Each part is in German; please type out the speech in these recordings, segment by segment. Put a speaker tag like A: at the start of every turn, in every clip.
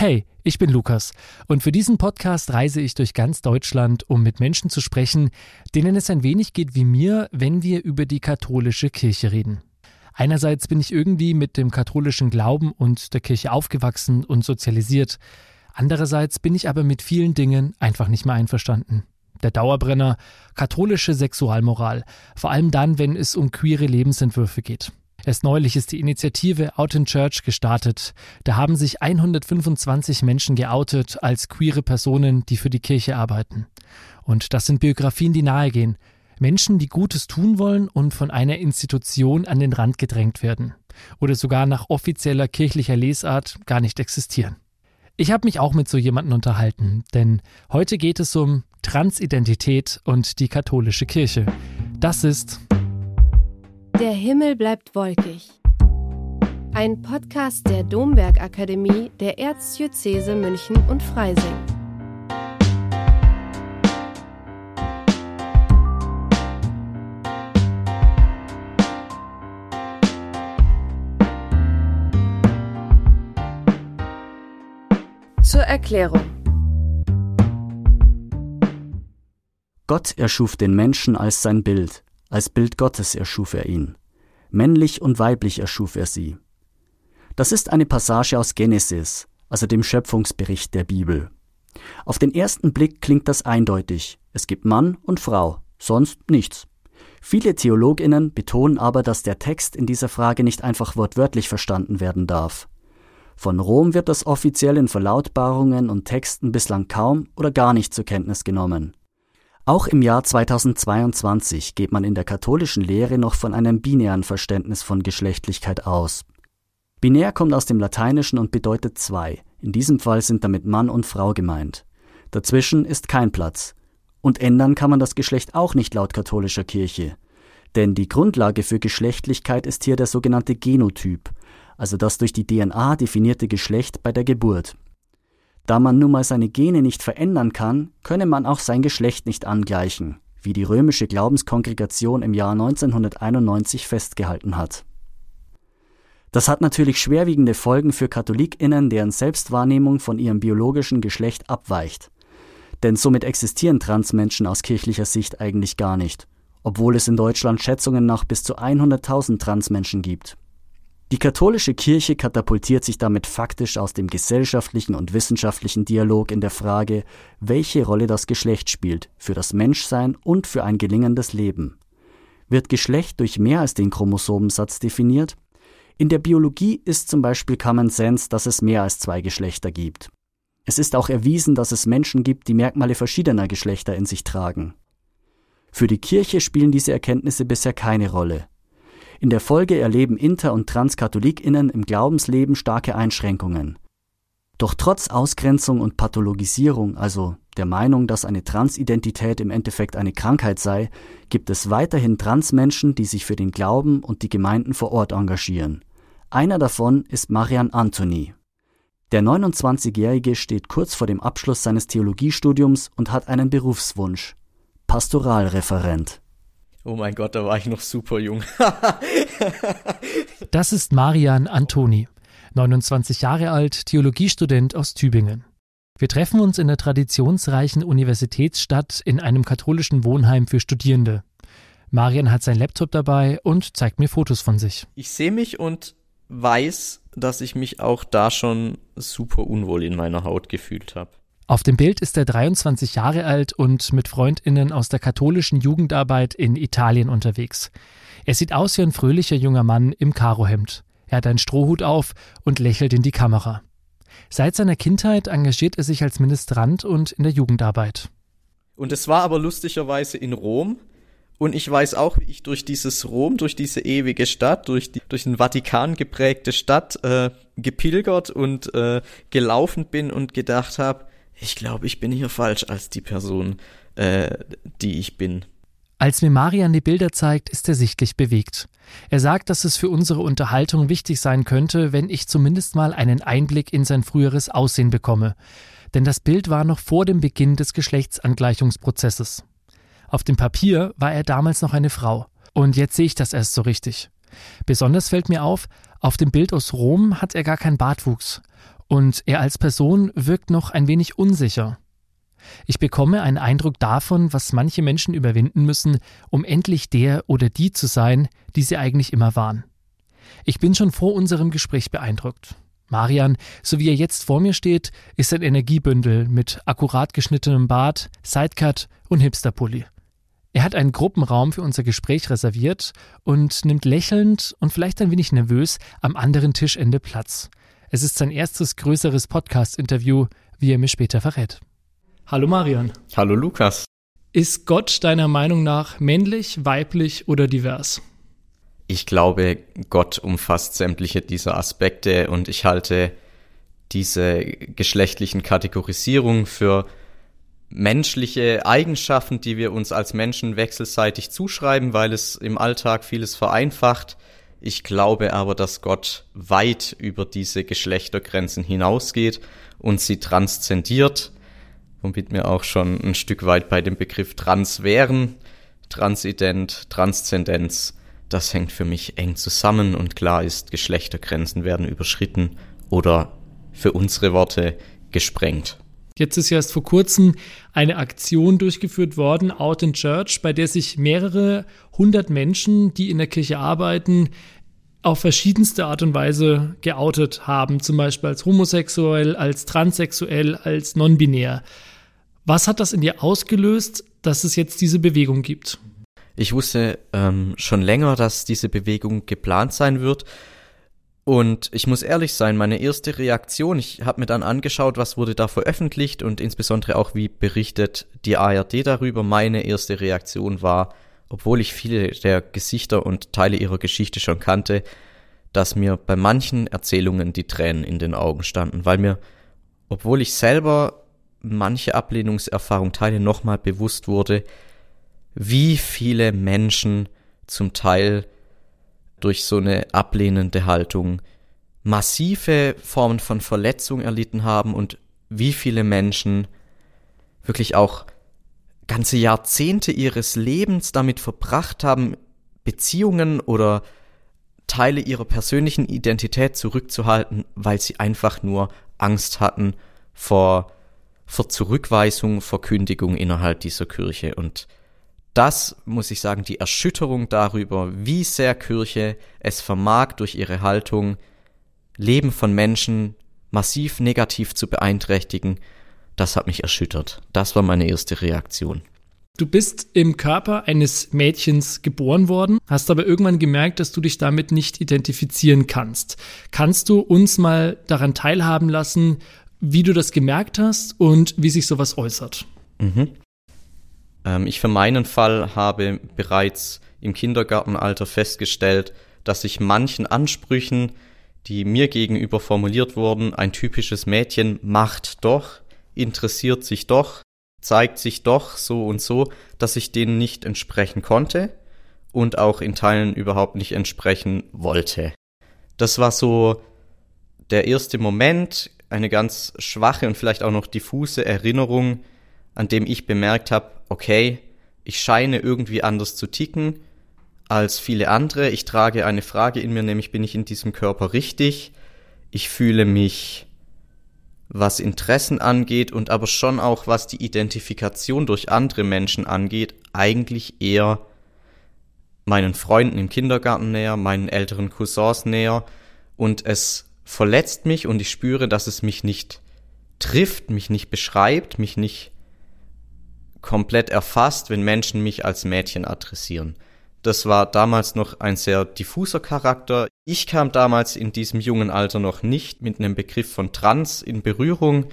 A: Hey, ich bin Lukas und für diesen Podcast reise ich durch ganz Deutschland, um mit Menschen zu sprechen, denen es ein wenig geht wie mir, wenn wir über die katholische Kirche reden. Einerseits bin ich irgendwie mit dem katholischen Glauben und der Kirche aufgewachsen und sozialisiert. Andererseits bin ich aber mit vielen Dingen einfach nicht mehr einverstanden. Der Dauerbrenner katholische Sexualmoral, vor allem dann, wenn es um queere Lebensentwürfe geht. Erst neulich ist die Initiative Out in Church gestartet. Da haben sich 125 Menschen geoutet als queere Personen, die für die Kirche arbeiten. Und das sind Biografien, die nahegehen. Menschen, die Gutes tun wollen und von einer Institution an den Rand gedrängt werden. Oder sogar nach offizieller kirchlicher Lesart gar nicht existieren. Ich habe mich auch mit so jemandem unterhalten, denn heute geht es um Transidentität und die katholische Kirche. Das ist
B: Der Himmel bleibt wolkig. Ein Podcast der Domberg Akademie der Erzdiözese München und Freising. Zur Erklärung.
C: Gott erschuf den Menschen als sein Bild, als Bild Gottes erschuf er ihn. Männlich und weiblich erschuf er sie. Das ist eine Passage aus Genesis, also dem Schöpfungsbericht der Bibel. Auf den ersten Blick klingt das eindeutig. Es gibt Mann und Frau, sonst nichts. Viele Theologinnen betonen aber, dass der Text in dieser Frage nicht einfach wortwörtlich verstanden werden darf. Von Rom wird das offiziell in Verlautbarungen und Texten bislang kaum oder gar nicht zur Kenntnis genommen. Auch im Jahr 2022 geht man in der katholischen Lehre noch von einem binären Verständnis von Geschlechtlichkeit aus. Binär kommt aus dem Lateinischen und bedeutet zwei. In diesem Fall sind damit Mann und Frau gemeint. Dazwischen ist kein Platz. Und ändern kann man das Geschlecht auch nicht laut katholischer Kirche. Denn die Grundlage für Geschlechtlichkeit ist hier der sogenannte Genotyp, also das durch die DNA definierte Geschlecht bei der Geburt. Da man nun mal seine Gene nicht verändern kann, könne man auch sein Geschlecht nicht angleichen, wie die römische Glaubenskongregation im Jahr 1991 festgehalten hat. Das hat natürlich schwerwiegende Folgen für Katholikinnen, deren Selbstwahrnehmung von ihrem biologischen Geschlecht abweicht. Denn somit existieren Transmenschen aus kirchlicher Sicht eigentlich gar nicht, obwohl es in Deutschland Schätzungen nach bis zu 100.000 Transmenschen gibt. Die katholische Kirche katapultiert sich damit faktisch aus dem gesellschaftlichen und wissenschaftlichen Dialog in der Frage, welche Rolle das Geschlecht spielt für das Menschsein und für ein gelingendes Leben. Wird Geschlecht durch mehr als den Chromosomensatz definiert? In der Biologie ist zum Beispiel Common Sense, dass es mehr als zwei Geschlechter gibt. Es ist auch erwiesen, dass es Menschen gibt, die Merkmale verschiedener Geschlechter in sich tragen. Für die Kirche spielen diese Erkenntnisse bisher keine Rolle. In der Folge erleben Inter- und Transkatholikinnen im Glaubensleben starke Einschränkungen. Doch trotz Ausgrenzung und Pathologisierung, also der Meinung, dass eine Transidentität im Endeffekt eine Krankheit sei, gibt es weiterhin Transmenschen, die sich für den Glauben und die Gemeinden vor Ort engagieren. Einer davon ist Marian Anthony. Der 29-Jährige steht kurz vor dem Abschluss seines Theologiestudiums und hat einen Berufswunsch. Pastoralreferent.
D: Oh mein Gott, da war ich noch super jung.
A: das ist Marian Antoni, 29 Jahre alt, Theologiestudent aus Tübingen. Wir treffen uns in der traditionsreichen Universitätsstadt in einem katholischen Wohnheim für Studierende. Marian hat sein Laptop dabei und zeigt mir Fotos von sich.
D: Ich sehe mich und weiß, dass ich mich auch da schon super unwohl in meiner Haut gefühlt habe.
A: Auf dem Bild ist er 23 Jahre alt und mit Freundinnen aus der katholischen Jugendarbeit in Italien unterwegs. Er sieht aus wie ein fröhlicher junger Mann im Karohemd. Er hat einen Strohhut auf und lächelt in die Kamera. Seit seiner Kindheit engagiert er sich als Ministrant und in der Jugendarbeit.
D: Und es war aber lustigerweise in Rom. Und ich weiß auch, wie ich durch dieses Rom, durch diese ewige Stadt, durch, die, durch den Vatikan geprägte Stadt äh, gepilgert und äh, gelaufen bin und gedacht habe, ich glaube, ich bin hier falsch als die Person, äh, die ich bin.
A: Als mir Marian die Bilder zeigt, ist er sichtlich bewegt. Er sagt, dass es für unsere Unterhaltung wichtig sein könnte, wenn ich zumindest mal einen Einblick in sein früheres Aussehen bekomme. Denn das Bild war noch vor dem Beginn des Geschlechtsangleichungsprozesses. Auf dem Papier war er damals noch eine Frau. Und jetzt sehe ich das erst so richtig. Besonders fällt mir auf, auf dem Bild aus Rom hat er gar keinen Bartwuchs. Und er als Person wirkt noch ein wenig unsicher. Ich bekomme einen Eindruck davon, was manche Menschen überwinden müssen, um endlich der oder die zu sein, die sie eigentlich immer waren. Ich bin schon vor unserem Gespräch beeindruckt. Marian, so wie er jetzt vor mir steht, ist ein Energiebündel mit akkurat geschnittenem Bart, Sidecut und Hipsterpulli. Er hat einen Gruppenraum für unser Gespräch reserviert und nimmt lächelnd und vielleicht ein wenig nervös am anderen Tischende Platz. Es ist sein erstes größeres Podcast-Interview, wie er mir später verrät. Hallo Marian.
D: Hallo Lukas.
A: Ist Gott deiner Meinung nach männlich, weiblich oder divers?
D: Ich glaube, Gott umfasst sämtliche dieser Aspekte und ich halte diese geschlechtlichen Kategorisierungen für menschliche Eigenschaften, die wir uns als Menschen wechselseitig zuschreiben, weil es im Alltag vieles vereinfacht. Ich glaube aber, dass Gott weit über diese Geschlechtergrenzen hinausgeht und sie transzendiert, womit wir auch schon ein Stück weit bei dem Begriff trans wären. Transident, Transzendenz, das hängt für mich eng zusammen und klar ist, Geschlechtergrenzen werden überschritten oder für unsere Worte gesprengt.
A: Jetzt ist ja erst vor kurzem eine Aktion durchgeführt worden, Out in Church, bei der sich mehrere hundert Menschen, die in der Kirche arbeiten, auf verschiedenste Art und Weise geoutet haben, zum Beispiel als homosexuell, als transsexuell, als non-binär. Was hat das in dir ausgelöst, dass es jetzt diese Bewegung gibt?
D: Ich wusste ähm, schon länger, dass diese Bewegung geplant sein wird und ich muss ehrlich sein, meine erste Reaktion, ich habe mir dann angeschaut, was wurde da veröffentlicht und insbesondere auch, wie berichtet die ARD darüber. Meine erste Reaktion war, obwohl ich viele der Gesichter und Teile ihrer Geschichte schon kannte, dass mir bei manchen Erzählungen die Tränen in den Augen standen, weil mir, obwohl ich selber manche Ablehnungserfahrung teile, nochmal bewusst wurde, wie viele Menschen zum Teil durch so eine ablehnende Haltung massive Formen von Verletzung erlitten haben und wie viele Menschen wirklich auch ganze Jahrzehnte ihres Lebens damit verbracht haben, Beziehungen oder Teile ihrer persönlichen Identität zurückzuhalten, weil sie einfach nur Angst hatten vor, vor Zurückweisung, vor Kündigung innerhalb dieser Kirche. Und das muss ich sagen, die Erschütterung darüber, wie sehr Kirche es vermag, durch ihre Haltung Leben von Menschen massiv negativ zu beeinträchtigen, das hat mich erschüttert. Das war meine erste Reaktion.
A: Du bist im Körper eines Mädchens geboren worden, hast aber irgendwann gemerkt, dass du dich damit nicht identifizieren kannst. Kannst du uns mal daran teilhaben lassen, wie du das gemerkt hast und wie sich sowas äußert?
D: Mhm. Ähm, ich für meinen Fall habe bereits im Kindergartenalter festgestellt, dass ich manchen Ansprüchen, die mir gegenüber formuliert wurden, ein typisches Mädchen macht doch, interessiert sich doch, zeigt sich doch so und so, dass ich denen nicht entsprechen konnte und auch in Teilen überhaupt nicht entsprechen wollte. Das war so der erste Moment, eine ganz schwache und vielleicht auch noch diffuse Erinnerung, an dem ich bemerkt habe, okay, ich scheine irgendwie anders zu ticken als viele andere. Ich trage eine Frage in mir, nämlich bin ich in diesem Körper richtig? Ich fühle mich, was Interessen angeht und aber schon auch was die Identifikation durch andere Menschen angeht, eigentlich eher meinen Freunden im Kindergarten näher, meinen älteren Cousins näher und es verletzt mich und ich spüre, dass es mich nicht trifft, mich nicht beschreibt, mich nicht komplett erfasst, wenn Menschen mich als Mädchen adressieren. Das war damals noch ein sehr diffuser Charakter. Ich kam damals in diesem jungen Alter noch nicht mit einem Begriff von Trans in Berührung.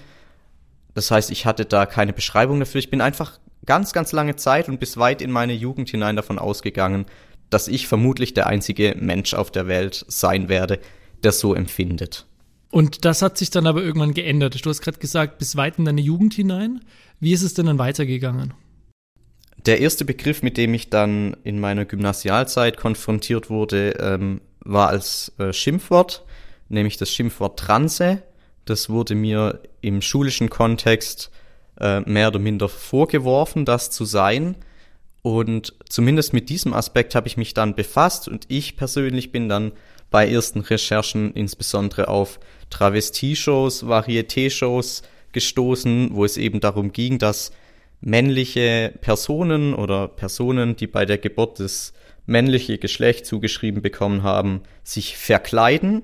D: Das heißt, ich hatte da keine Beschreibung dafür. Ich bin einfach ganz, ganz lange Zeit und bis weit in meine Jugend hinein davon ausgegangen, dass ich vermutlich der einzige Mensch auf der Welt sein werde, der so empfindet.
A: Und das hat sich dann aber irgendwann geändert. Du hast gerade gesagt, bis weit in deine Jugend hinein. Wie ist es denn dann weitergegangen?
D: Der erste Begriff, mit dem ich dann in meiner Gymnasialzeit konfrontiert wurde, ähm, war als äh, Schimpfwort, nämlich das Schimpfwort Transe. Das wurde mir im schulischen Kontext äh, mehr oder minder vorgeworfen, das zu sein. Und zumindest mit diesem Aspekt habe ich mich dann befasst und ich persönlich bin dann bei ersten Recherchen insbesondere auf Travestie-Shows, Varieté-Shows gestoßen, wo es eben darum ging, dass männliche Personen oder Personen, die bei der Geburt das männliche Geschlecht zugeschrieben bekommen haben, sich verkleiden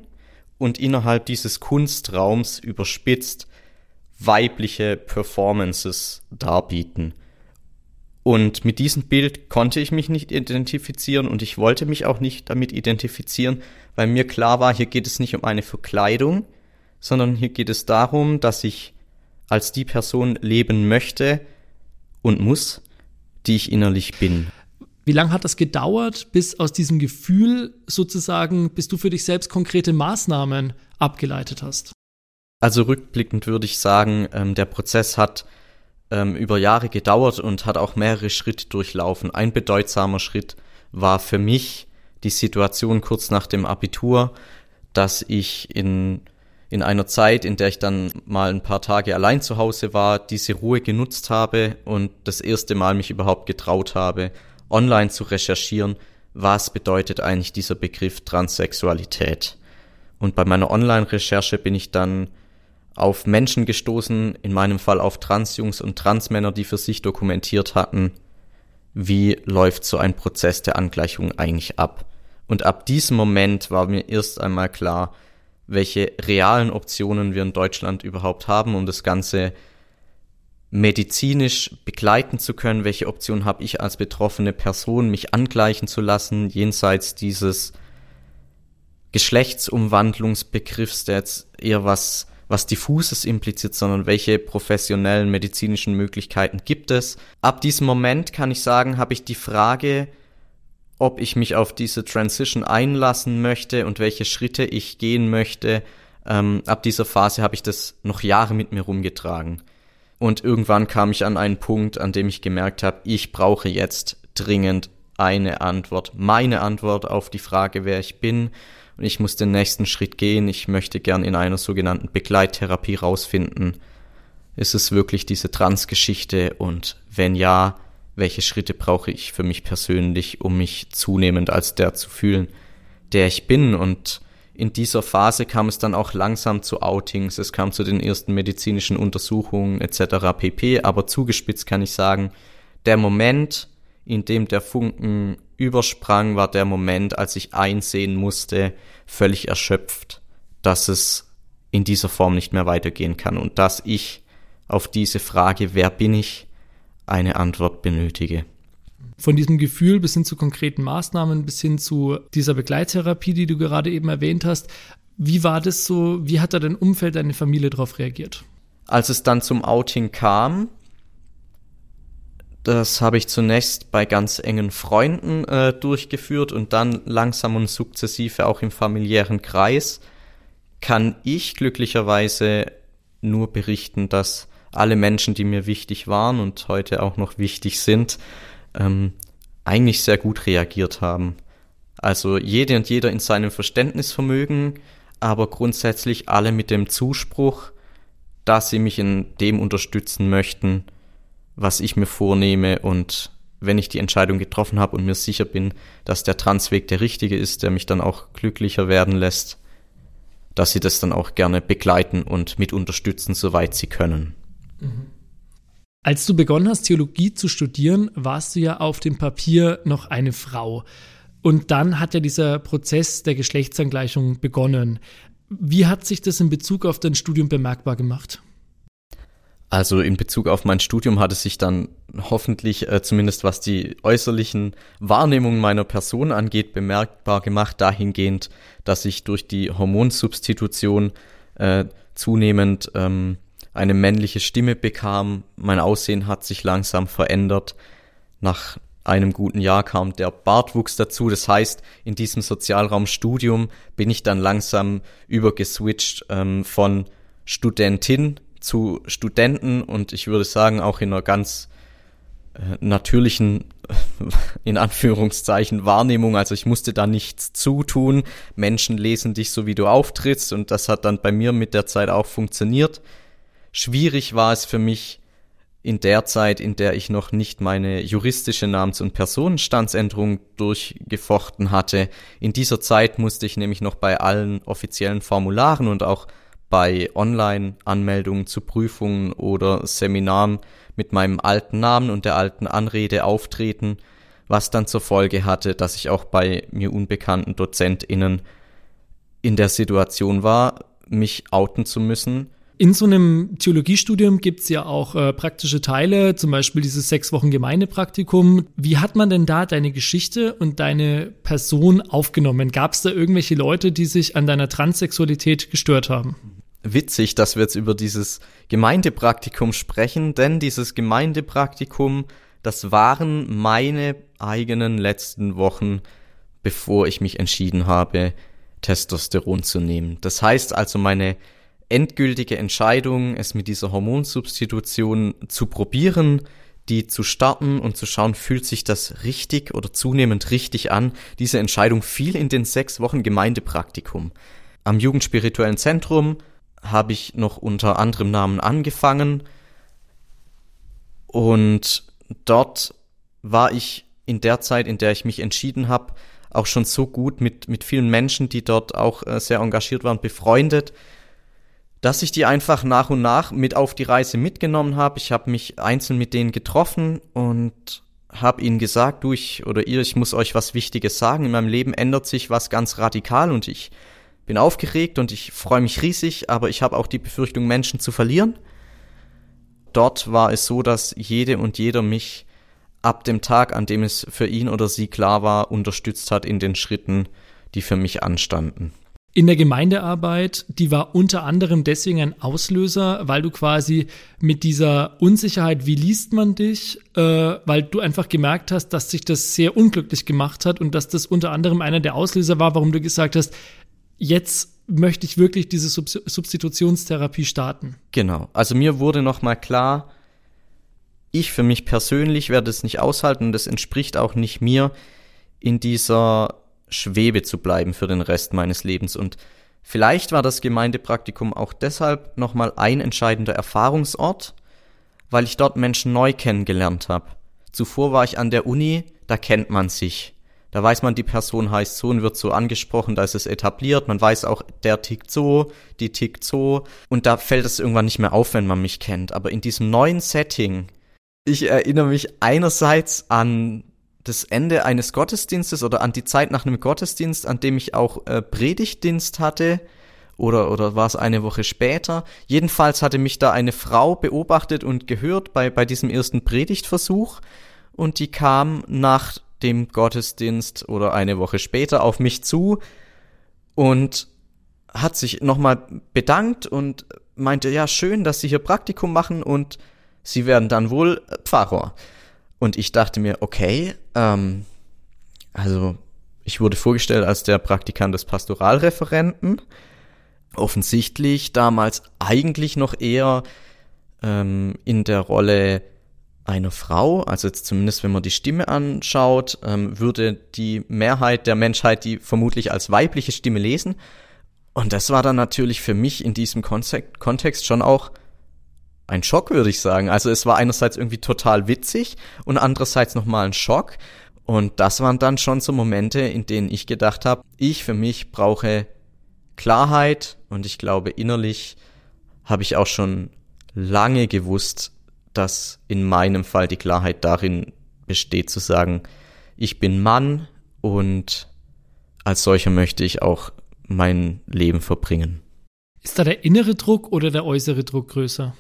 D: und innerhalb dieses Kunstraums überspitzt weibliche Performances darbieten. Und mit diesem Bild konnte ich mich nicht identifizieren und ich wollte mich auch nicht damit identifizieren, weil mir klar war, hier geht es nicht um eine Verkleidung, sondern hier geht es darum, dass ich als die Person leben möchte und muss, die ich innerlich bin.
A: Wie lange hat das gedauert, bis aus diesem Gefühl sozusagen, bis du für dich selbst konkrete Maßnahmen abgeleitet hast?
D: Also rückblickend würde ich sagen, ähm, der Prozess hat ähm, über Jahre gedauert und hat auch mehrere Schritte durchlaufen. Ein bedeutsamer Schritt war für mich die Situation kurz nach dem Abitur, dass ich in, in einer Zeit, in der ich dann mal ein paar Tage allein zu Hause war, diese Ruhe genutzt habe und das erste Mal mich überhaupt getraut habe, online zu recherchieren, was bedeutet eigentlich dieser Begriff Transsexualität. Und bei meiner Online-Recherche bin ich dann auf Menschen gestoßen, in meinem Fall auf Transjungs und Transmänner, die für sich dokumentiert hatten, wie läuft so ein Prozess der Angleichung eigentlich ab. Und ab diesem Moment war mir erst einmal klar, welche realen Optionen wir in Deutschland überhaupt haben, um das Ganze medizinisch begleiten zu können. Welche Option habe ich als betroffene Person, mich angleichen zu lassen, jenseits dieses Geschlechtsumwandlungsbegriffs, der jetzt eher was was diffuses impliziert, sondern welche professionellen medizinischen Möglichkeiten gibt es. Ab diesem Moment kann ich sagen, habe ich die Frage, ob ich mich auf diese Transition einlassen möchte und welche Schritte ich gehen möchte. Ähm, ab dieser Phase habe ich das noch Jahre mit mir rumgetragen. Und irgendwann kam ich an einen Punkt, an dem ich gemerkt habe, ich brauche jetzt dringend eine Antwort, meine Antwort auf die Frage, wer ich bin und ich muss den nächsten Schritt gehen. Ich möchte gern in einer sogenannten Begleittherapie rausfinden, ist es wirklich diese Transgeschichte und wenn ja, welche Schritte brauche ich für mich persönlich, um mich zunehmend als der zu fühlen, der ich bin und in dieser Phase kam es dann auch langsam zu Outings, es kam zu den ersten medizinischen Untersuchungen etc. pp. Aber zugespitzt kann ich sagen, der Moment, in dem der Funken übersprang, war der Moment, als ich einsehen musste, völlig erschöpft, dass es in dieser Form nicht mehr weitergehen kann und dass ich auf diese Frage, wer bin ich, eine Antwort benötige.
A: Von diesem Gefühl bis hin zu konkreten Maßnahmen, bis hin zu dieser Begleittherapie, die du gerade eben erwähnt hast. Wie war das so? Wie hat da dein Umfeld, deine Familie darauf reagiert?
D: Als es dann zum Outing kam, das habe ich zunächst bei ganz engen Freunden äh, durchgeführt und dann langsam und sukzessive auch im familiären Kreis. Kann ich glücklicherweise nur berichten, dass alle Menschen, die mir wichtig waren und heute auch noch wichtig sind, ähm, eigentlich sehr gut reagiert haben. Also jede und jeder in seinem Verständnisvermögen, aber grundsätzlich alle mit dem Zuspruch, dass sie mich in dem unterstützen möchten, was ich mir vornehme und wenn ich die Entscheidung getroffen habe und mir sicher bin, dass der Transweg der richtige ist, der mich dann auch glücklicher werden lässt, dass sie das dann auch gerne begleiten und mit unterstützen, soweit sie können. Mhm.
A: Als du begonnen hast, Theologie zu studieren, warst du ja auf dem Papier noch eine Frau. Und dann hat ja dieser Prozess der Geschlechtsangleichung begonnen. Wie hat sich das in Bezug auf dein Studium bemerkbar gemacht?
D: Also in Bezug auf mein Studium hat es sich dann hoffentlich, äh, zumindest was die äußerlichen Wahrnehmungen meiner Person angeht, bemerkbar gemacht, dahingehend, dass ich durch die Hormonsubstitution äh, zunehmend ähm, eine männliche Stimme bekam. Mein Aussehen hat sich langsam verändert. Nach einem guten Jahr kam der Bartwuchs dazu. Das heißt, in diesem Sozialraumstudium bin ich dann langsam übergeswitcht ähm, von Studentin zu Studenten und ich würde sagen auch in einer ganz äh, natürlichen, in Anführungszeichen, Wahrnehmung. Also ich musste da nichts zutun. Menschen lesen dich so, wie du auftrittst und das hat dann bei mir mit der Zeit auch funktioniert. Schwierig war es für mich, in der Zeit, in der ich noch nicht meine juristische Namens- und Personenstandsänderung durchgefochten hatte. In dieser Zeit musste ich nämlich noch bei allen offiziellen Formularen und auch bei Online-Anmeldungen zu Prüfungen oder Seminaren mit meinem alten Namen und der alten Anrede auftreten, was dann zur Folge hatte, dass ich auch bei mir unbekannten DozentInnen in der Situation war, mich outen zu müssen
A: in so einem Theologiestudium gibt es ja auch äh, praktische Teile, zum Beispiel dieses sechs Wochen Gemeindepraktikum. Wie hat man denn da deine Geschichte und deine Person aufgenommen? Gab es da irgendwelche Leute, die sich an deiner Transsexualität gestört haben?
D: Witzig, dass wir jetzt über dieses Gemeindepraktikum sprechen, denn dieses Gemeindepraktikum, das waren meine eigenen letzten Wochen, bevor ich mich entschieden habe, Testosteron zu nehmen. Das heißt also, meine endgültige Entscheidung, es mit dieser Hormonsubstitution zu probieren, die zu starten und zu schauen, fühlt sich das richtig oder zunehmend richtig an. Diese Entscheidung fiel in den sechs Wochen Gemeindepraktikum. Am Jugendspirituellen Zentrum habe ich noch unter anderem Namen angefangen und dort war ich in der Zeit, in der ich mich entschieden habe, auch schon so gut mit, mit vielen Menschen, die dort auch äh, sehr engagiert waren, befreundet, dass ich die einfach nach und nach mit auf die Reise mitgenommen habe. Ich habe mich einzeln mit denen getroffen und habe ihnen gesagt, du ich oder ihr, ich muss euch was Wichtiges sagen. In meinem Leben ändert sich was ganz radikal und ich bin aufgeregt und ich freue mich riesig, aber ich habe auch die Befürchtung, Menschen zu verlieren. Dort war es so, dass jede und jeder mich ab dem Tag, an dem es für ihn oder sie klar war, unterstützt hat in den Schritten, die für mich anstanden
A: in der Gemeindearbeit, die war unter anderem deswegen ein Auslöser, weil du quasi mit dieser Unsicherheit, wie liest man dich, äh, weil du einfach gemerkt hast, dass sich das sehr unglücklich gemacht hat und dass das unter anderem einer der Auslöser war, warum du gesagt hast, jetzt möchte ich wirklich diese Sub Substitutionstherapie starten.
D: Genau. Also mir wurde nochmal klar, ich für mich persönlich werde es nicht aushalten und das entspricht auch nicht mir in dieser Schwebe zu bleiben für den Rest meines Lebens. Und vielleicht war das Gemeindepraktikum auch deshalb nochmal ein entscheidender Erfahrungsort, weil ich dort Menschen neu kennengelernt habe. Zuvor war ich an der Uni, da kennt man sich. Da weiß man, die Person heißt so und wird so angesprochen, da ist es etabliert. Man weiß auch, der tickt so, die tickt so. Und da fällt es irgendwann nicht mehr auf, wenn man mich kennt. Aber in diesem neuen Setting, ich erinnere mich einerseits an das Ende eines Gottesdienstes oder an die Zeit nach einem Gottesdienst, an dem ich auch äh, Predigtdienst hatte, oder, oder war es eine Woche später? Jedenfalls hatte mich da eine Frau beobachtet und gehört bei, bei diesem ersten Predigtversuch und die kam nach dem Gottesdienst oder eine Woche später auf mich zu und hat sich nochmal bedankt und meinte, ja, schön, dass Sie hier Praktikum machen und Sie werden dann wohl Pfarrer. Und ich dachte mir, okay, ähm, also ich wurde vorgestellt als der Praktikant des Pastoralreferenten. Offensichtlich damals eigentlich noch eher ähm, in der Rolle einer Frau, also jetzt zumindest wenn man die Stimme anschaut, ähm, würde die Mehrheit der Menschheit die vermutlich als weibliche Stimme lesen. Und das war dann natürlich für mich in diesem Kontext schon auch ein Schock, würde ich sagen. Also es war einerseits irgendwie total witzig und andererseits nochmal ein Schock. Und das waren dann schon so Momente, in denen ich gedacht habe, ich für mich brauche Klarheit und ich glaube innerlich habe ich auch schon lange gewusst, dass in meinem Fall die Klarheit darin besteht zu sagen, ich bin Mann und als solcher möchte ich auch mein Leben verbringen.
A: Ist da der innere Druck oder der äußere Druck größer?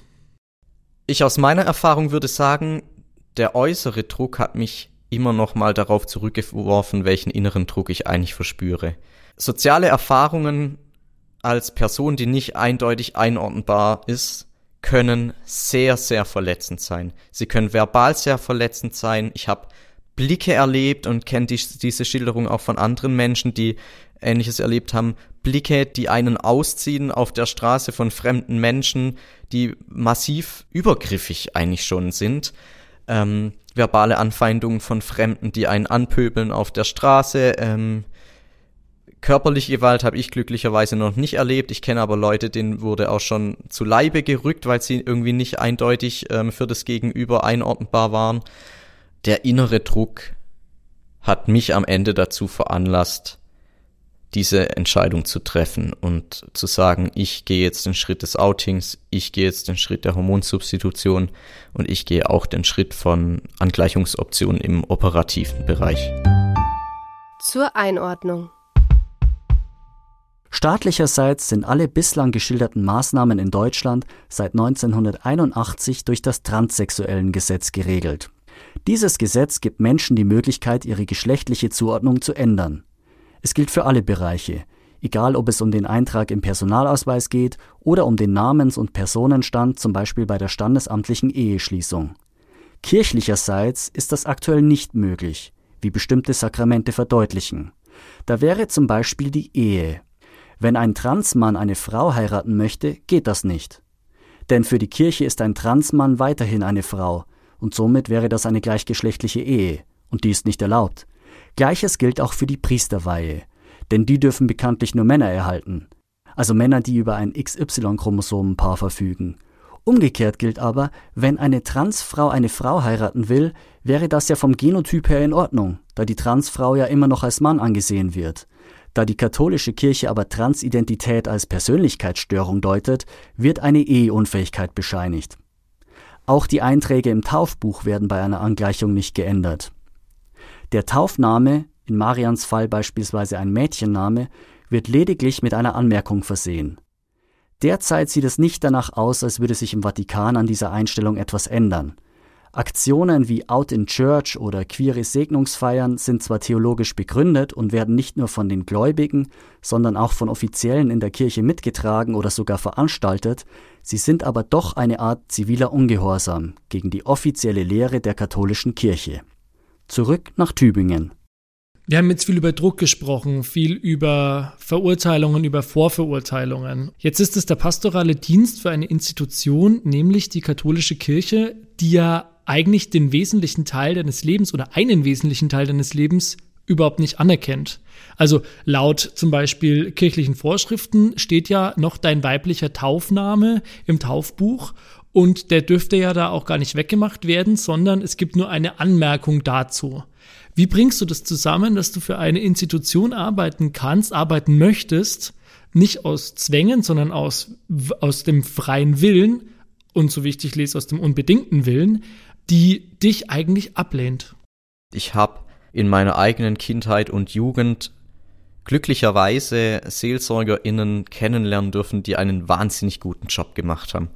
D: Ich aus meiner Erfahrung würde sagen, der äußere Druck hat mich immer noch mal darauf zurückgeworfen, welchen inneren Druck ich eigentlich verspüre. Soziale Erfahrungen als Person, die nicht eindeutig einordnbar ist, können sehr, sehr verletzend sein. Sie können verbal sehr verletzend sein. Ich habe Blicke erlebt und kenne die, diese Schilderung auch von anderen Menschen, die Ähnliches erlebt haben. Blicke, die einen ausziehen auf der Straße von fremden Menschen, die massiv übergriffig eigentlich schon sind. Ähm, verbale Anfeindungen von Fremden, die einen anpöbeln auf der Straße, ähm, Körperliche Gewalt habe ich glücklicherweise noch nicht erlebt. Ich kenne aber Leute, denen wurde auch schon zu Leibe gerückt, weil sie irgendwie nicht eindeutig ähm, für das Gegenüber einordnbar waren. Der innere Druck hat mich am Ende dazu veranlasst, diese Entscheidung zu treffen und zu sagen, ich gehe jetzt den Schritt des Outings, ich gehe jetzt den Schritt der Hormonsubstitution und ich gehe auch den Schritt von Angleichungsoptionen im operativen Bereich.
B: Zur Einordnung.
C: Staatlicherseits sind alle bislang geschilderten Maßnahmen in Deutschland seit 1981 durch das Transsexuellengesetz geregelt. Dieses Gesetz gibt Menschen die Möglichkeit, ihre geschlechtliche Zuordnung zu ändern. Es gilt für alle Bereiche, egal ob es um den Eintrag im Personalausweis geht oder um den Namens- und Personenstand, zum Beispiel bei der standesamtlichen Eheschließung. Kirchlicherseits ist das aktuell nicht möglich, wie bestimmte Sakramente verdeutlichen. Da wäre zum Beispiel die Ehe. Wenn ein Transmann eine Frau heiraten möchte, geht das nicht. Denn für die Kirche ist ein Transmann weiterhin eine Frau, und somit wäre das eine gleichgeschlechtliche Ehe, und die ist nicht erlaubt. Gleiches gilt auch für die Priesterweihe, denn die dürfen bekanntlich nur Männer erhalten, also Männer, die über ein XY-Chromosomenpaar verfügen. Umgekehrt gilt aber, wenn eine Transfrau eine Frau heiraten will, wäre das ja vom Genotyp her in Ordnung, da die Transfrau ja immer noch als Mann angesehen wird. Da die katholische Kirche aber Transidentität als Persönlichkeitsstörung deutet, wird eine Eheunfähigkeit bescheinigt. Auch die Einträge im Taufbuch werden bei einer Angleichung nicht geändert. Der Taufname, in Marians Fall beispielsweise ein Mädchenname, wird lediglich mit einer Anmerkung versehen. Derzeit sieht es nicht danach aus, als würde sich im Vatikan an dieser Einstellung etwas ändern. Aktionen wie Out in Church oder queere Segnungsfeiern sind zwar theologisch begründet und werden nicht nur von den Gläubigen, sondern auch von Offiziellen in der Kirche mitgetragen oder sogar veranstaltet, sie sind aber doch eine Art ziviler Ungehorsam gegen die offizielle Lehre der katholischen Kirche. Zurück nach Tübingen.
A: Wir haben jetzt viel über Druck gesprochen, viel über Verurteilungen, über Vorverurteilungen. Jetzt ist es der pastorale Dienst für eine Institution, nämlich die katholische Kirche, die ja eigentlich den wesentlichen Teil deines Lebens oder einen wesentlichen Teil deines Lebens überhaupt nicht anerkennt. Also laut zum Beispiel kirchlichen Vorschriften steht ja noch dein weiblicher Taufname im Taufbuch und der dürfte ja da auch gar nicht weggemacht werden, sondern es gibt nur eine Anmerkung dazu. Wie bringst du das zusammen, dass du für eine Institution arbeiten kannst, arbeiten möchtest, nicht aus Zwängen, sondern aus, aus dem freien Willen und so wie ich dich lese, aus dem unbedingten Willen, die dich eigentlich ablehnt.
D: Ich habe in meiner eigenen Kindheit und Jugend glücklicherweise SeelsorgerInnen kennenlernen dürfen, die einen wahnsinnig guten Job gemacht haben.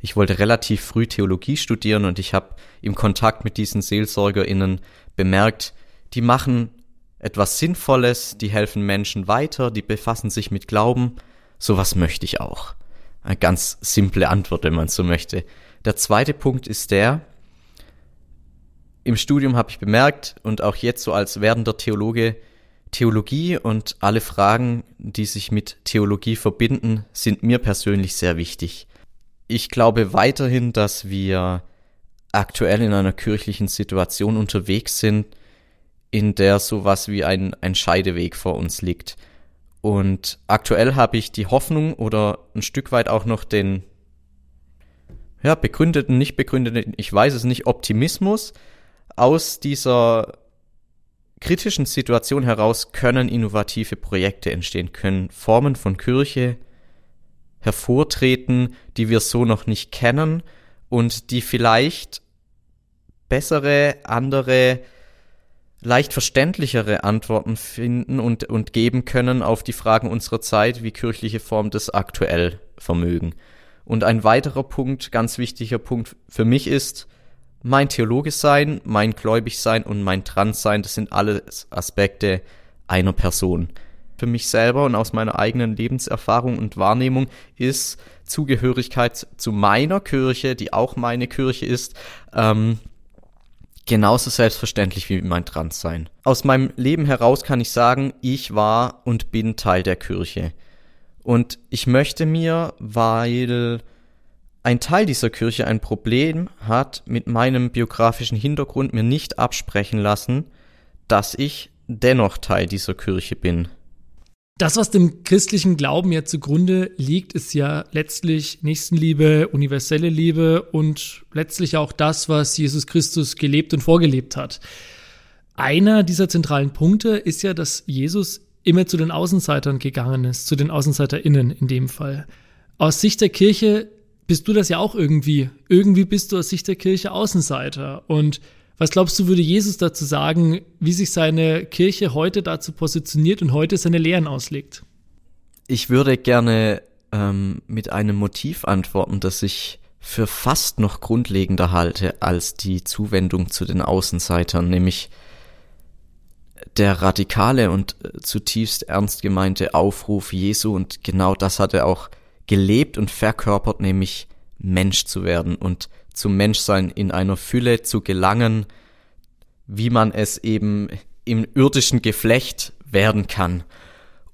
D: Ich wollte relativ früh Theologie studieren und ich habe im Kontakt mit diesen SeelsorgerInnen bemerkt, die machen etwas Sinnvolles, die helfen Menschen weiter, die befassen sich mit Glauben. Sowas möchte ich auch. Eine ganz simple Antwort, wenn man so möchte. Der zweite Punkt ist der, im Studium habe ich bemerkt und auch jetzt so als werdender Theologe, Theologie und alle Fragen, die sich mit Theologie verbinden, sind mir persönlich sehr wichtig. Ich glaube weiterhin, dass wir aktuell in einer kirchlichen Situation unterwegs sind, in der sowas wie ein, ein Scheideweg vor uns liegt. Und aktuell habe ich die Hoffnung oder ein Stück weit auch noch den ja, begründeten, nicht begründeten, ich weiß es nicht, Optimismus, aus dieser kritischen Situation heraus können innovative Projekte entstehen, können Formen von Kirche hervortreten, die wir so noch nicht kennen und die vielleicht bessere, andere, leicht verständlichere Antworten finden und, und geben können auf die Fragen unserer Zeit, wie kirchliche Formen das aktuell vermögen. Und ein weiterer Punkt, ganz wichtiger Punkt für mich ist, mein Theologe sein, mein gläubig sein und mein Trans sein, das sind alles Aspekte einer Person. Für mich selber und aus meiner eigenen Lebenserfahrung und Wahrnehmung ist Zugehörigkeit zu meiner Kirche, die auch meine Kirche ist, ähm, genauso selbstverständlich wie mein Transsein. Aus meinem Leben heraus kann ich sagen, ich war und bin Teil der Kirche. Und ich möchte mir, weil ein Teil dieser Kirche ein Problem hat mit meinem biografischen Hintergrund mir nicht absprechen lassen, dass ich dennoch Teil dieser Kirche bin.
A: Das, was dem christlichen Glauben ja zugrunde liegt, ist ja letztlich Nächstenliebe, universelle Liebe und letztlich auch das, was Jesus Christus gelebt und vorgelebt hat. Einer dieser zentralen Punkte ist ja, dass Jesus immer zu den Außenseitern gegangen ist, zu den AußenseiterInnen in dem Fall. Aus Sicht der Kirche bist du das ja auch irgendwie. Irgendwie bist du aus Sicht der Kirche Außenseiter. Und was glaubst du, würde Jesus dazu sagen, wie sich seine Kirche heute dazu positioniert und heute seine Lehren auslegt?
D: Ich würde gerne ähm, mit einem Motiv antworten, das ich für fast noch grundlegender halte als die Zuwendung zu den Außenseitern, nämlich der radikale und äh, zutiefst ernst gemeinte Aufruf Jesu und genau das hat er auch gelebt und verkörpert, nämlich Mensch zu werden und zum Menschsein in einer Fülle zu gelangen, wie man es eben im irdischen Geflecht werden kann.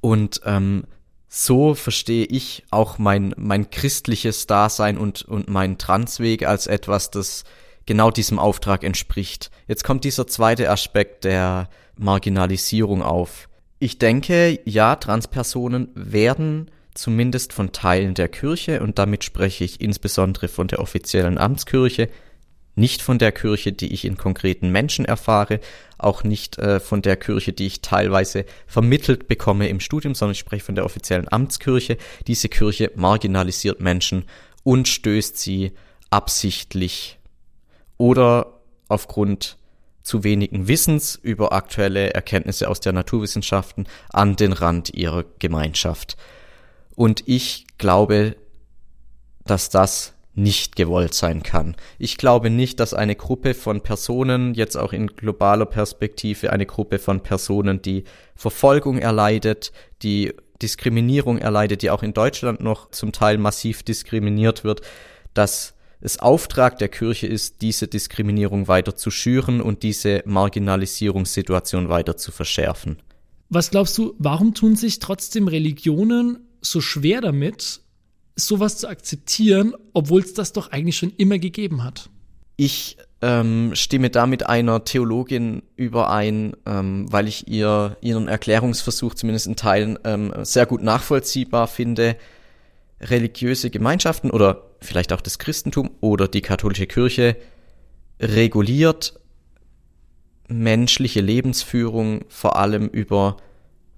D: Und ähm, so verstehe ich auch mein, mein christliches Dasein und, und mein Transweg als etwas, das genau diesem Auftrag entspricht. Jetzt kommt dieser zweite Aspekt der Marginalisierung auf. Ich denke, ja, Transpersonen werden zumindest von Teilen der Kirche, und damit spreche ich insbesondere von der offiziellen Amtskirche, nicht von der Kirche, die ich in konkreten Menschen erfahre, auch nicht äh, von der Kirche, die ich teilweise vermittelt bekomme im Studium, sondern ich spreche von der offiziellen Amtskirche. Diese Kirche marginalisiert Menschen und stößt sie absichtlich oder aufgrund zu wenigen Wissens über aktuelle Erkenntnisse aus der Naturwissenschaften an den Rand ihrer Gemeinschaft. Und ich glaube, dass das nicht gewollt sein kann. Ich glaube nicht, dass eine Gruppe von Personen, jetzt auch in globaler Perspektive, eine Gruppe von Personen, die Verfolgung erleidet, die Diskriminierung erleidet, die auch in Deutschland noch zum Teil massiv diskriminiert wird, dass es Auftrag der Kirche ist, diese Diskriminierung weiter zu schüren und diese Marginalisierungssituation weiter zu verschärfen.
A: Was glaubst du, warum tun sich trotzdem Religionen so schwer damit, sowas zu akzeptieren, obwohl es das doch eigentlich schon immer gegeben hat?
D: Ich ähm, stimme da mit einer Theologin überein, ähm, weil ich ihr ihren Erklärungsversuch zumindest in Teilen ähm, sehr gut nachvollziehbar finde. Religiöse Gemeinschaften oder vielleicht auch das Christentum oder die katholische Kirche reguliert menschliche Lebensführung vor allem über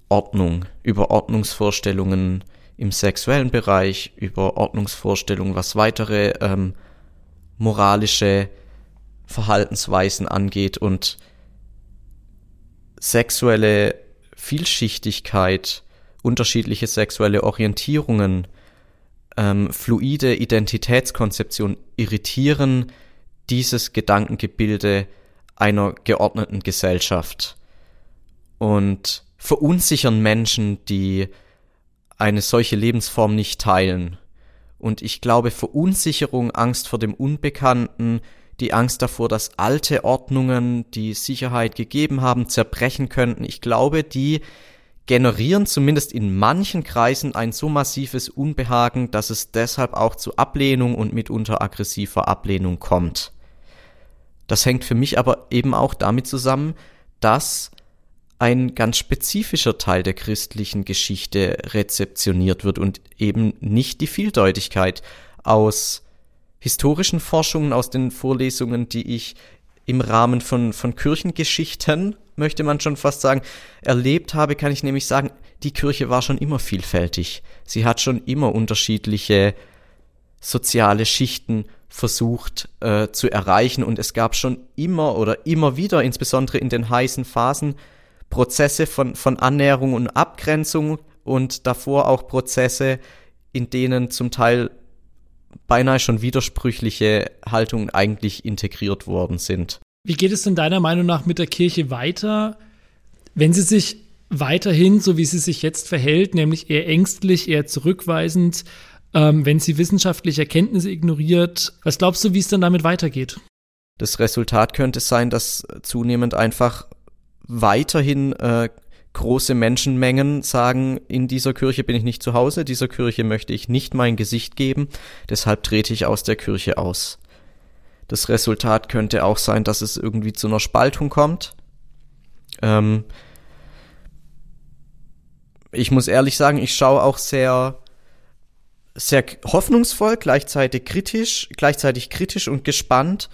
D: Ordnung, über Ordnungsvorstellungen im sexuellen Bereich, über Ordnungsvorstellungen, was weitere ähm, moralische Verhaltensweisen angeht und sexuelle Vielschichtigkeit, unterschiedliche sexuelle Orientierungen, ähm, fluide Identitätskonzeption irritieren dieses Gedankengebilde einer geordneten Gesellschaft. Und verunsichern Menschen, die eine solche Lebensform nicht teilen. Und ich glaube, Verunsicherung, Angst vor dem Unbekannten, die Angst davor, dass alte Ordnungen, die Sicherheit gegeben haben, zerbrechen könnten, ich glaube, die generieren zumindest in manchen Kreisen ein so massives Unbehagen, dass es deshalb auch zu Ablehnung und mitunter aggressiver Ablehnung kommt. Das hängt für mich aber eben auch damit zusammen, dass ein ganz spezifischer Teil der christlichen Geschichte rezeptioniert wird und eben nicht die Vieldeutigkeit aus historischen Forschungen, aus den Vorlesungen, die ich im Rahmen von, von Kirchengeschichten, möchte man schon fast sagen, erlebt habe, kann ich nämlich sagen, die Kirche war schon immer vielfältig. Sie hat schon immer unterschiedliche soziale Schichten versucht äh, zu erreichen und es gab schon immer oder immer wieder, insbesondere in den heißen Phasen, Prozesse von, von Annäherung und Abgrenzung und davor auch Prozesse, in denen zum Teil beinahe schon widersprüchliche Haltungen eigentlich integriert worden sind.
A: Wie geht es denn deiner Meinung nach mit der Kirche weiter, wenn sie sich weiterhin, so wie sie sich jetzt verhält, nämlich eher ängstlich, eher zurückweisend, ähm, wenn sie wissenschaftliche Erkenntnisse ignoriert? Was glaubst du, wie es dann damit weitergeht?
D: Das Resultat könnte sein, dass zunehmend einfach weiterhin äh, große Menschenmengen sagen, in dieser Kirche bin ich nicht zu Hause, dieser Kirche möchte ich nicht mein Gesicht geben, deshalb trete ich aus der Kirche aus. Das Resultat könnte auch sein, dass es irgendwie zu einer Spaltung kommt. Ähm, ich muss ehrlich sagen, ich schaue auch sehr, sehr hoffnungsvoll, gleichzeitig kritisch, gleichzeitig kritisch und gespannt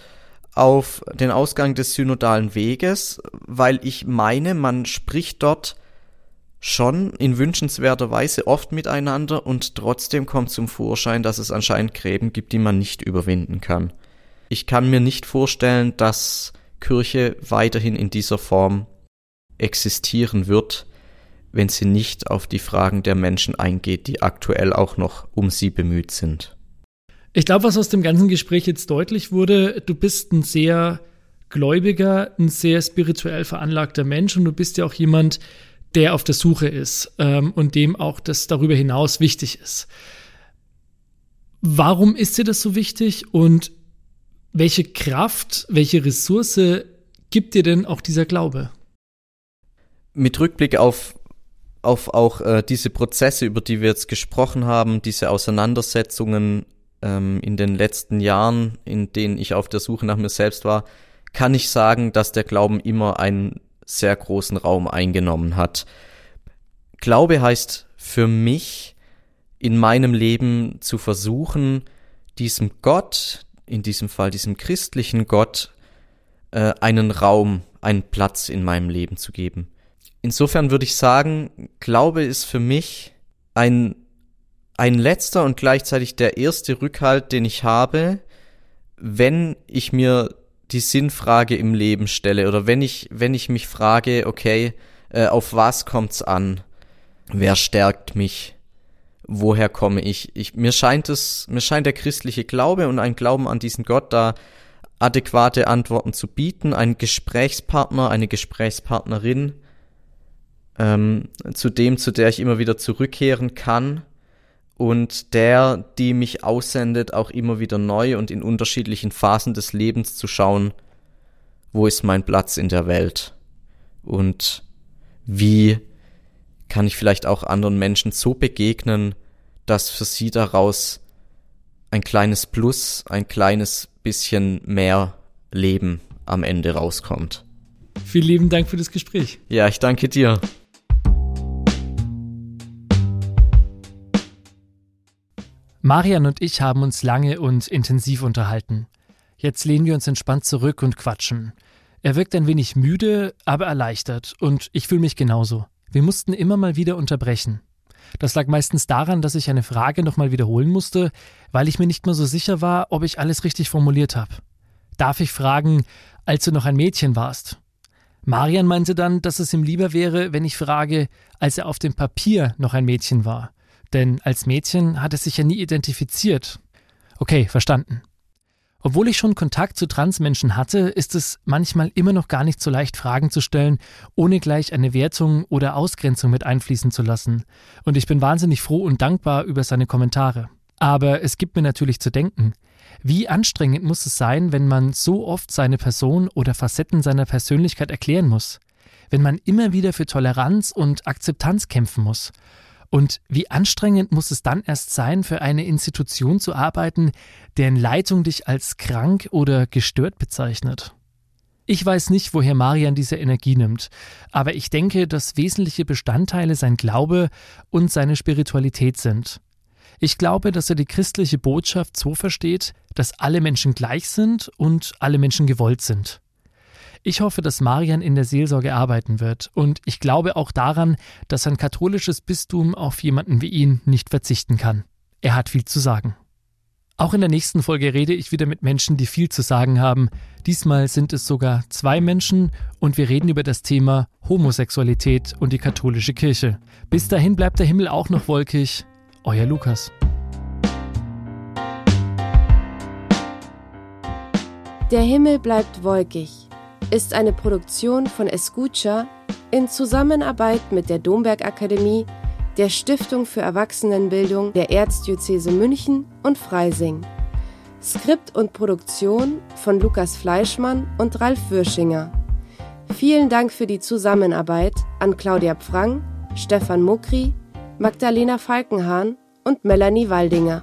D: auf den Ausgang des synodalen Weges, weil ich meine, man spricht dort schon in wünschenswerter Weise oft miteinander und trotzdem kommt zum Vorschein, dass es anscheinend Gräben gibt, die man nicht überwinden kann. Ich kann mir nicht vorstellen, dass Kirche weiterhin in dieser Form existieren wird, wenn sie nicht auf die Fragen der Menschen eingeht, die aktuell auch noch um sie bemüht sind.
A: Ich glaube, was aus dem ganzen Gespräch jetzt deutlich wurde, du bist ein sehr gläubiger, ein sehr spirituell veranlagter Mensch und du bist ja auch jemand, der auf der Suche ist ähm, und dem auch das darüber hinaus wichtig ist. Warum ist dir das so wichtig und welche Kraft, welche Ressource gibt dir denn auch dieser Glaube?
D: Mit Rückblick auf, auf auch äh, diese Prozesse, über die wir jetzt gesprochen haben, diese Auseinandersetzungen ähm, in den letzten Jahren, in denen ich auf der Suche nach mir selbst war, kann ich sagen, dass der Glauben immer einen sehr großen Raum eingenommen hat. Glaube heißt für mich, in meinem Leben zu versuchen, diesem Gott, in diesem Fall diesem christlichen Gott, äh, einen Raum, einen Platz in meinem Leben zu geben. Insofern würde ich sagen, Glaube ist für mich ein ein letzter und gleichzeitig der erste Rückhalt, den ich habe, wenn ich mir die Sinnfrage im Leben stelle oder wenn ich, wenn ich mich frage, okay, äh, auf was kommt's an? Wer stärkt mich? Woher komme ich? ich? Mir scheint es, mir scheint der christliche Glaube und ein Glauben an diesen Gott da adäquate Antworten zu bieten, ein Gesprächspartner, eine Gesprächspartnerin, ähm, zu dem, zu der ich immer wieder zurückkehren kann und der, die mich aussendet, auch immer wieder neu und in unterschiedlichen Phasen des Lebens zu schauen, wo ist mein Platz in der Welt und wie kann ich vielleicht auch anderen Menschen so begegnen, dass für sie daraus ein kleines Plus, ein kleines bisschen mehr Leben am Ende rauskommt.
A: Vielen lieben Dank für das Gespräch.
D: Ja, ich danke dir.
A: Marian und ich haben uns lange und intensiv unterhalten. Jetzt lehnen wir uns entspannt zurück und quatschen. Er wirkt ein wenig müde, aber erleichtert, und ich fühle mich genauso. Wir mussten immer mal wieder unterbrechen. Das lag meistens daran, dass ich eine Frage nochmal wiederholen musste, weil ich mir nicht mehr so sicher war, ob ich alles richtig formuliert habe. Darf ich fragen, als du noch ein Mädchen warst? Marian meinte dann, dass es ihm lieber wäre, wenn ich frage, als er auf dem Papier noch ein Mädchen war. Denn als Mädchen hat es sich ja nie identifiziert. Okay, verstanden. Obwohl ich schon Kontakt zu Transmenschen hatte, ist es manchmal immer noch gar nicht so leicht, Fragen zu stellen, ohne gleich eine Wertung oder Ausgrenzung mit einfließen zu lassen. Und ich bin wahnsinnig froh und dankbar über seine Kommentare. Aber es gibt mir natürlich zu denken. Wie anstrengend muss es sein, wenn man so oft seine Person oder Facetten seiner Persönlichkeit erklären muss? Wenn man immer wieder für Toleranz und Akzeptanz kämpfen muss? Und wie anstrengend muss es dann erst sein, für eine Institution zu arbeiten, deren Leitung dich als krank oder gestört bezeichnet? Ich weiß nicht, woher Marian diese Energie nimmt, aber ich denke, dass wesentliche Bestandteile sein Glaube und seine Spiritualität sind. Ich glaube, dass er die christliche Botschaft so versteht, dass alle Menschen gleich sind und alle Menschen gewollt sind. Ich hoffe, dass Marian in der Seelsorge arbeiten wird und ich glaube auch daran, dass ein katholisches Bistum auf jemanden wie ihn nicht verzichten kann. Er hat viel zu sagen. Auch in der nächsten Folge rede ich wieder mit Menschen, die viel zu sagen haben. Diesmal sind es sogar zwei Menschen und wir reden über das Thema Homosexualität und die katholische Kirche. Bis dahin bleibt der Himmel auch noch wolkig. Euer Lukas.
B: Der Himmel bleibt wolkig ist eine Produktion von Escucha in Zusammenarbeit mit der Domberg Akademie, der Stiftung für Erwachsenenbildung der Erzdiözese München und Freising. Skript und Produktion von Lukas Fleischmann und Ralf Würschinger. Vielen Dank für die Zusammenarbeit an Claudia Pfrang, Stefan Mukri, Magdalena Falkenhahn und Melanie Waldinger.